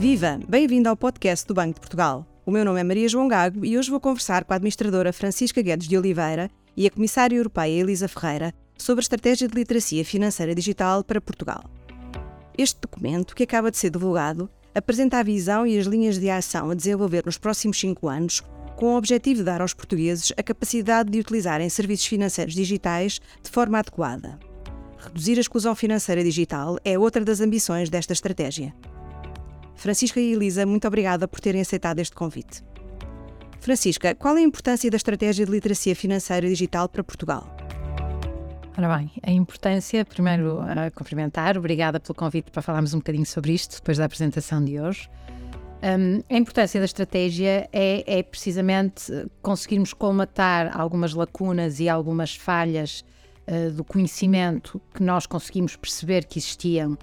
Viva! Bem-vindo ao podcast do Banco de Portugal. O meu nome é Maria João Gago e hoje vou conversar com a administradora Francisca Guedes de Oliveira e a comissária europeia Elisa Ferreira sobre a estratégia de literacia financeira digital para Portugal. Este documento, que acaba de ser divulgado, apresenta a visão e as linhas de ação a desenvolver nos próximos cinco anos, com o objetivo de dar aos portugueses a capacidade de utilizarem serviços financeiros digitais de forma adequada. Reduzir a exclusão financeira digital é outra das ambições desta estratégia. Francisca e Elisa, muito obrigada por terem aceitado este convite. Francisca, qual é a importância da estratégia de literacia financeira digital para Portugal? Ora bem, a importância, primeiro a cumprimentar, obrigada pelo convite para falarmos um bocadinho sobre isto depois da apresentação de hoje. Um, a importância da estratégia é, é, precisamente conseguirmos colmatar algumas lacunas e algumas falhas uh, do conhecimento que nós conseguimos perceber que existiam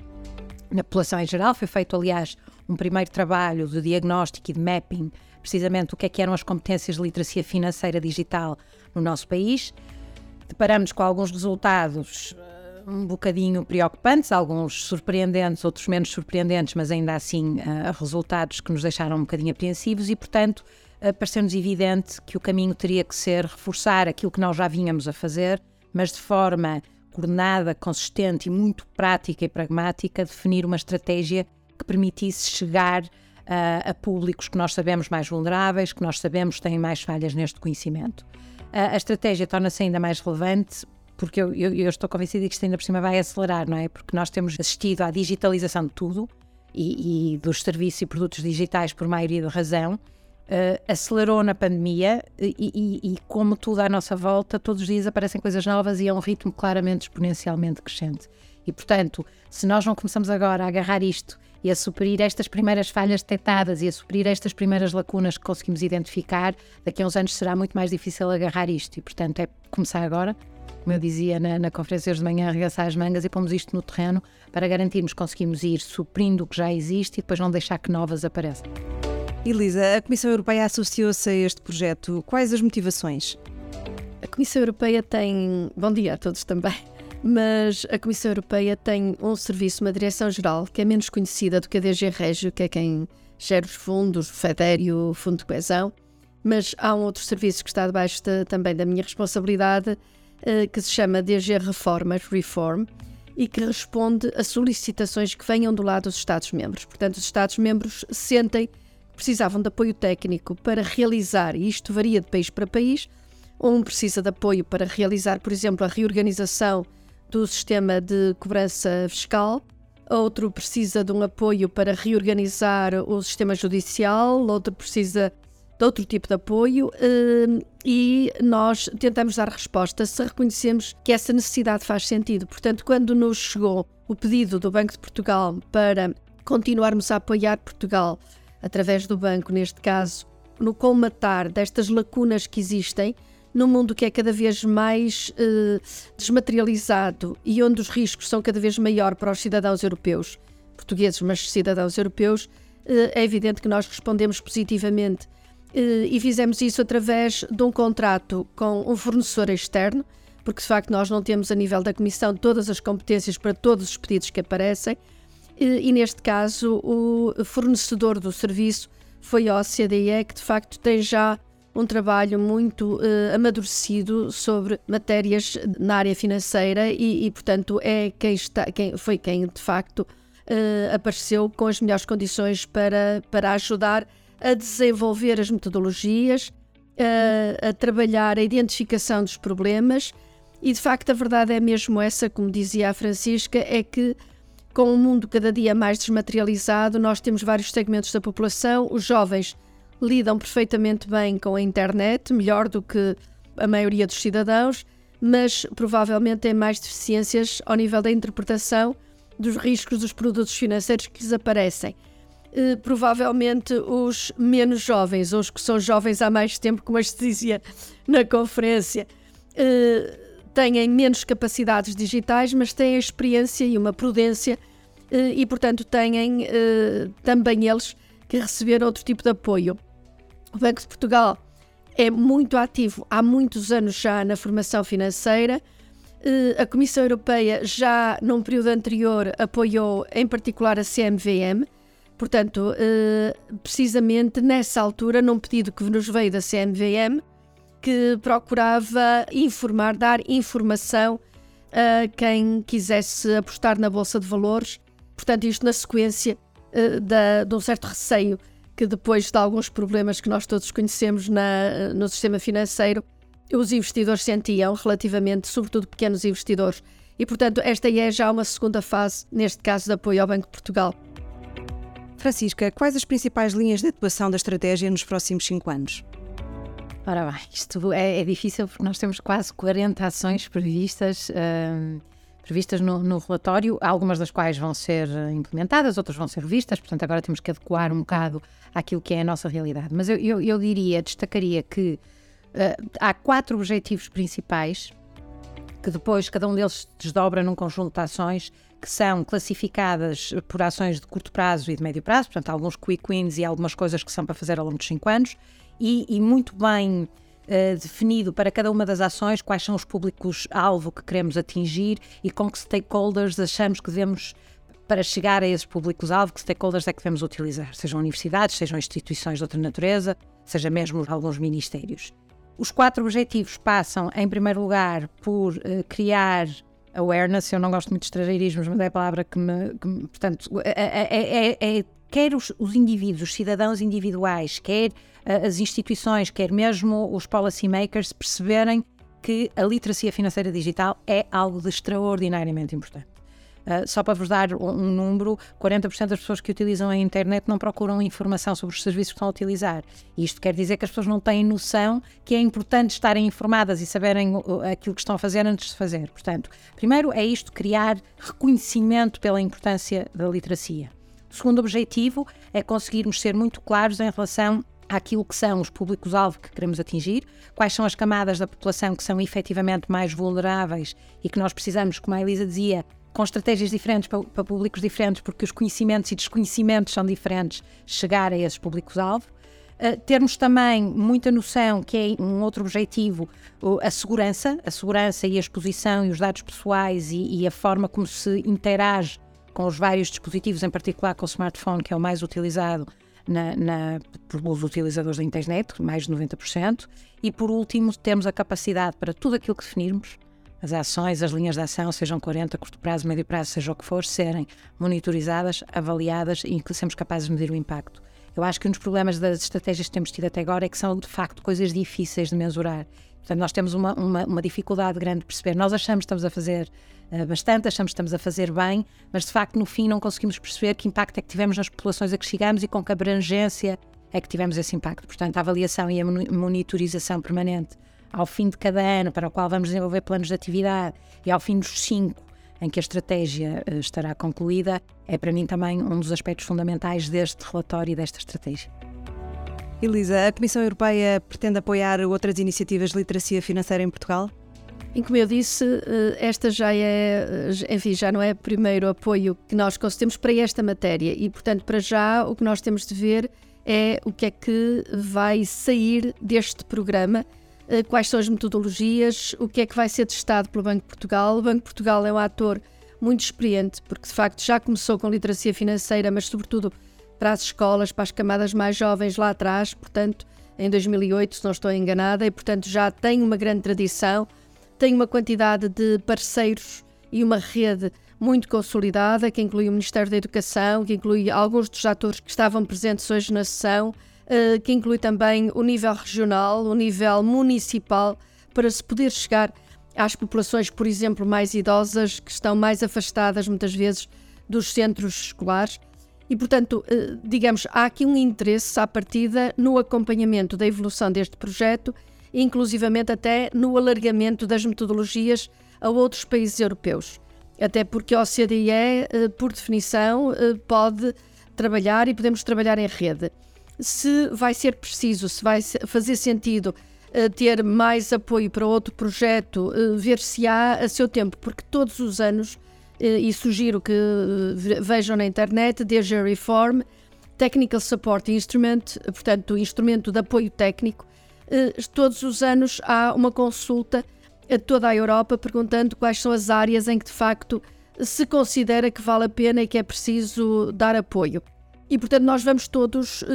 na população em geral. Foi feito, aliás, um primeiro trabalho de diagnóstico e de mapping, precisamente o que é que eram as competências de literacia financeira digital no nosso país. Deparamos com alguns resultados uh, um bocadinho preocupantes, alguns surpreendentes, outros menos surpreendentes, mas ainda assim uh, resultados que nos deixaram um bocadinho apreensivos e, portanto, uh, pareceu-nos evidente que o caminho teria que ser reforçar aquilo que nós já vínhamos a fazer, mas de forma coordenada, consistente e muito prática e pragmática, definir uma estratégia que permitisse chegar uh, a públicos que nós sabemos mais vulneráveis, que nós sabemos têm mais falhas neste conhecimento. Uh, a estratégia torna-se ainda mais relevante porque eu, eu, eu, estou convencida que isto ainda por cima vai acelerar, não é? Porque nós temos assistido à digitalização de tudo e, e dos serviços e produtos digitais por maioria da razão. Uh, acelerou na pandemia e, e, e, como tudo à nossa volta, todos os dias aparecem coisas novas e é um ritmo claramente exponencialmente crescente. E, portanto, se nós não começamos agora a agarrar isto e a suprir estas primeiras falhas detectadas e a suprir estas primeiras lacunas que conseguimos identificar, daqui a uns anos será muito mais difícil agarrar isto. E, portanto, é começar agora, como eu dizia na, na conferência de manhã, arregaçar as mangas e pomos isto no terreno para garantirmos que conseguimos ir suprindo o que já existe e depois não deixar que novas apareçam. Elisa, a Comissão Europeia associou-se a este projeto. Quais as motivações? A Comissão Europeia tem. Bom dia a todos também mas a Comissão Europeia tem um serviço, uma direção-geral, que é menos conhecida do que a DG Régio, que é quem gera os fundos, o FEDER o Fundo de Coesão, mas há um outro serviço que está debaixo de, também da minha responsabilidade, eh, que se chama DG Reformas, Reform, e que responde a solicitações que venham do lado dos Estados-membros. Portanto, os Estados-membros sentem que precisavam de apoio técnico para realizar, e isto varia de país para país, um precisa de apoio para realizar, por exemplo, a reorganização do sistema de cobrança fiscal, outro precisa de um apoio para reorganizar o sistema judicial, outro precisa de outro tipo de apoio hum, e nós tentamos dar resposta se reconhecemos que essa necessidade faz sentido. Portanto, quando nos chegou o pedido do Banco de Portugal para continuarmos a apoiar Portugal através do banco, neste caso, no colmatar destas lacunas que existem, num mundo que é cada vez mais eh, desmaterializado e onde os riscos são cada vez maior para os cidadãos europeus, portugueses, mas cidadãos europeus, eh, é evidente que nós respondemos positivamente eh, e fizemos isso através de um contrato com um fornecedor externo, porque de facto nós não temos a nível da Comissão todas as competências para todos os pedidos que aparecem, e neste caso o fornecedor do serviço foi a OCDE, que de facto tem já um trabalho muito uh, amadurecido sobre matérias na área financeira e, e portanto, é quem está, quem, foi quem de facto uh, apareceu com as melhores condições para, para ajudar a desenvolver as metodologias, uh, a trabalhar a identificação dos problemas e de facto a verdade é mesmo essa, como dizia a Francisca, é que com um mundo cada dia mais desmaterializado, nós temos vários segmentos da população, os jovens lidam perfeitamente bem com a internet, melhor do que a maioria dos cidadãos, mas provavelmente têm mais deficiências ao nível da interpretação dos riscos dos produtos financeiros que lhes aparecem. Uh, provavelmente os menos jovens, ou os que são jovens há mais tempo, como se dizia na conferência, uh, têm menos capacidades digitais, mas têm a experiência e uma prudência, uh, e portanto têm também eles que receber outro tipo de apoio. O Banco de Portugal é muito ativo há muitos anos já na formação financeira. Eh, a Comissão Europeia já num período anterior apoiou em particular a CMVM Portanto, precisamente nessa altura, num pedido que nos veio da CMVM, que procurava informar, dar informação a quem quisesse apostar na Bolsa de Valores. Portanto, isto na sequência da, de um certo receio que depois de alguns problemas que nós todos conhecemos na, no sistema financeiro, os investidores sentiam relativamente, sobretudo pequenos investidores. E, portanto, esta é já uma segunda fase, neste caso, de apoio ao Banco de Portugal. Francisca, quais as principais linhas de atuação da estratégia nos próximos cinco anos? Ora bem, isto é, é, difícil porque nós temos quase 40 ações previstas, uh, previstas no, no, relatório, algumas das quais vão ser implementadas, outras vão ser revistas, portanto agora temos que adequar um bocado àquilo que é a nossa realidade. Mas eu, eu, eu diria, destacaria que uh, há quatro objetivos principais que depois cada um deles desdobra num conjunto de ações que são classificadas por ações de curto prazo e de médio prazo, portanto, alguns quick wins e algumas coisas que são para fazer ao longo dos 5 anos, e, e muito bem uh, definido para cada uma das ações quais são os públicos-alvo que queremos atingir e com que stakeholders achamos que devemos para chegar a esses públicos-alvo, que stakeholders é que devemos utilizar, sejam universidades, sejam instituições de outra natureza, seja mesmo alguns ministérios. Os quatro objetivos passam, em primeiro lugar, por uh, criar awareness. Eu não gosto muito de estrangeirismos, mas é a palavra que me. Que me portanto, é, é, é, é quer os, os, indivíduos, os cidadãos individuais, quer uh, as instituições, quer mesmo os policymakers perceberem que a literacia financeira digital é algo de extraordinariamente importante. Uh, só para vos dar um, um, número, 40% das pessoas que utilizam a internet não procuram informação sobre os serviços que estão a utilizar. Isto quer dizer que as pessoas não têm noção que é importante estarem informadas e saberem aquilo que estão a fazer antes de fazer. Portanto, primeiro é isto, criar reconhecimento pela importância da literacia. O segundo objetivo é conseguirmos ser muito claros em relação àquilo que são os públicos-alvo que queremos atingir, quais são as camadas da população que são efetivamente mais vulneráveis e que nós precisamos, como a Elisa dizia, com estratégias diferentes para, para públicos diferentes, porque os conhecimentos e desconhecimentos são diferentes, chegar a esses públicos-alvo. Uh, termos também muita noção que é um outro objetivo uh, a segurança, a segurança e a exposição e os dados pessoais e, e, a forma como se interage com os vários dispositivos, em particular com o smartphone, que é o mais utilizado na, na, pelos utilizadores da internet, mais de 90%. E por último, temos a capacidade para tudo aquilo que definirmos, as ações, as linhas de ação, sejam 40, curto prazo, médio prazo, seja o que for, serem monitorizadas, avaliadas e que sermos capazes de medir o impacto. Eu acho que um dos problemas das estratégias que temos tido até agora é que são, de facto, coisas difíceis de mensurar. Portanto, nós temos uma, uma, uma dificuldade grande de perceber. Nós achamos que estamos a fazer uh, bastante, achamos que estamos a fazer bem, mas de facto, no fim, não conseguimos perceber que impacto é que tivemos nas populações a que chegamos e com que abrangência é que tivemos esse impacto. Portanto, a avaliação e a monitorização permanente ao fim de cada ano, para o qual vamos desenvolver planos de atividade, e ao fim dos cinco, em que a estratégia uh, estará concluída, é para mim também um dos aspectos fundamentais deste relatório e desta estratégia. Elisa, a Comissão Europeia pretende apoiar outras iniciativas de literacia financeira em Portugal? E como eu disse, eh, esta já é, eh, enfim, já não é o primeiro apoio que nós concedemos para esta matéria e, portanto, para já o que nós temos de ver é o que é que vai sair deste programa eh, quais são as metodologias, o que é que vai ser testado pelo Banco de Portugal. O Banco de Portugal é um ator muito experiente, porque de facto já começou com literacia financeira, mas sobretudo para as escolas, para as camadas mais jovens lá atrás, portanto, em 2008, se não estou enganada, e portanto já tem uma grande tradição, tem uma quantidade de parceiros e uma rede muito consolidada, que inclui o Ministério da Educação, que inclui alguns dos atores que estavam presentes hoje na sessão, eh, que inclui também o nível regional, o nível municipal, para se poder chegar às populações, por exemplo, mais idosas, que estão mais afastadas muitas vezes dos centros escolares. E, portanto, eh, digamos, há aqui um interesse à partida no acompanhamento da evolução deste projeto, inclusivamente até no alargamento das metodologias a outros países europeus. Até porque a OCDE, eh, por definição, pode trabalhar e podemos trabalhar em rede se vai ser preciso, se vai fazer sentido uh, ter mais apoio para outro projeto, uh, ver se há a seu tempo, porque todos os anos, uh, e sugiro que vejam na internet, a Reform, Technical Support Instrument, portanto, instrumento de apoio técnico, todos os anos há uma consulta a toda a Europa perguntando quais são as áreas em que de facto se considera que vale a pena e que é preciso dar apoio. E, portanto, nós vamos todos uh,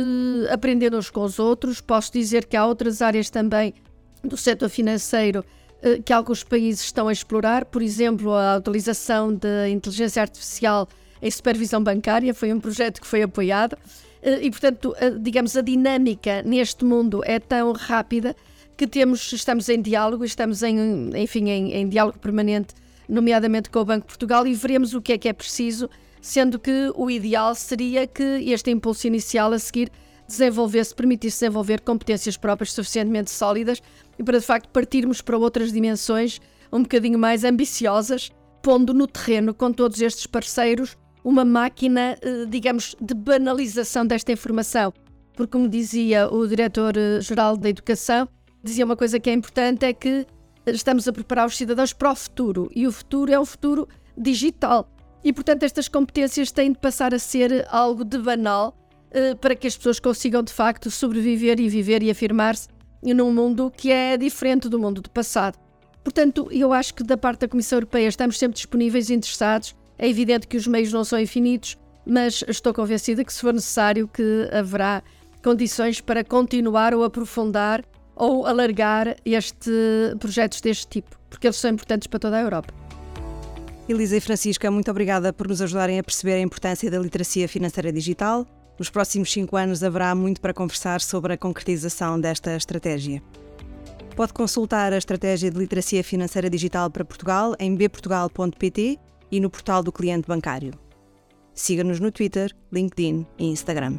aprender uns com os outros. Posso dizer que há outras áreas também do setor financeiro uh, que alguns países estão a explorar, por exemplo, a utilização da inteligência artificial em supervisão bancária, foi um projeto que foi apoiado. Uh, e, portanto, digamos, a dinâmica neste mundo é tão rápida que temos, estamos em diálogo, estamos em, enfim, em, em diálogo permanente, nomeadamente com o Banco de Portugal, e veremos o que é que é preciso sendo que o ideal seria que este impulso inicial a seguir desenvolvesse, permitisse desenvolver competências próprias suficientemente sólidas e para de facto partirmos para outras dimensões um bocadinho mais ambiciosas, pondo no terreno com todos estes parceiros uma máquina, eh, digamos, de banalização desta informação. Porque, como dizia o diretor-geral da Educação, dizia uma coisa que é importante: é que estamos a preparar os cidadãos para o futuro e o futuro é um futuro digital. E, portanto, estas competências têm de passar a ser algo de banal uh, para que as pessoas consigam, de facto, sobreviver e viver e afirmar-se num mundo que é diferente do mundo do passado. Portanto, eu acho que da parte da Comissão Europeia estamos sempre disponíveis e interessados. É evidente que os meios não são infinitos, mas estou convencida que, se for necessário, que haverá condições para continuar ou aprofundar ou alargar este projetos deste tipo, porque eles são importantes para toda a Europa. Elisa e Francisca, muito obrigada por nos ajudarem a perceber a importância da literacia financeira digital. Nos próximos cinco anos haverá muito para conversar sobre a concretização desta estratégia. Pode consultar a Estratégia de Literacia Financeira Digital para Portugal em bportugal.pt e no portal do cliente bancário. Siga-nos no Twitter, LinkedIn e Instagram.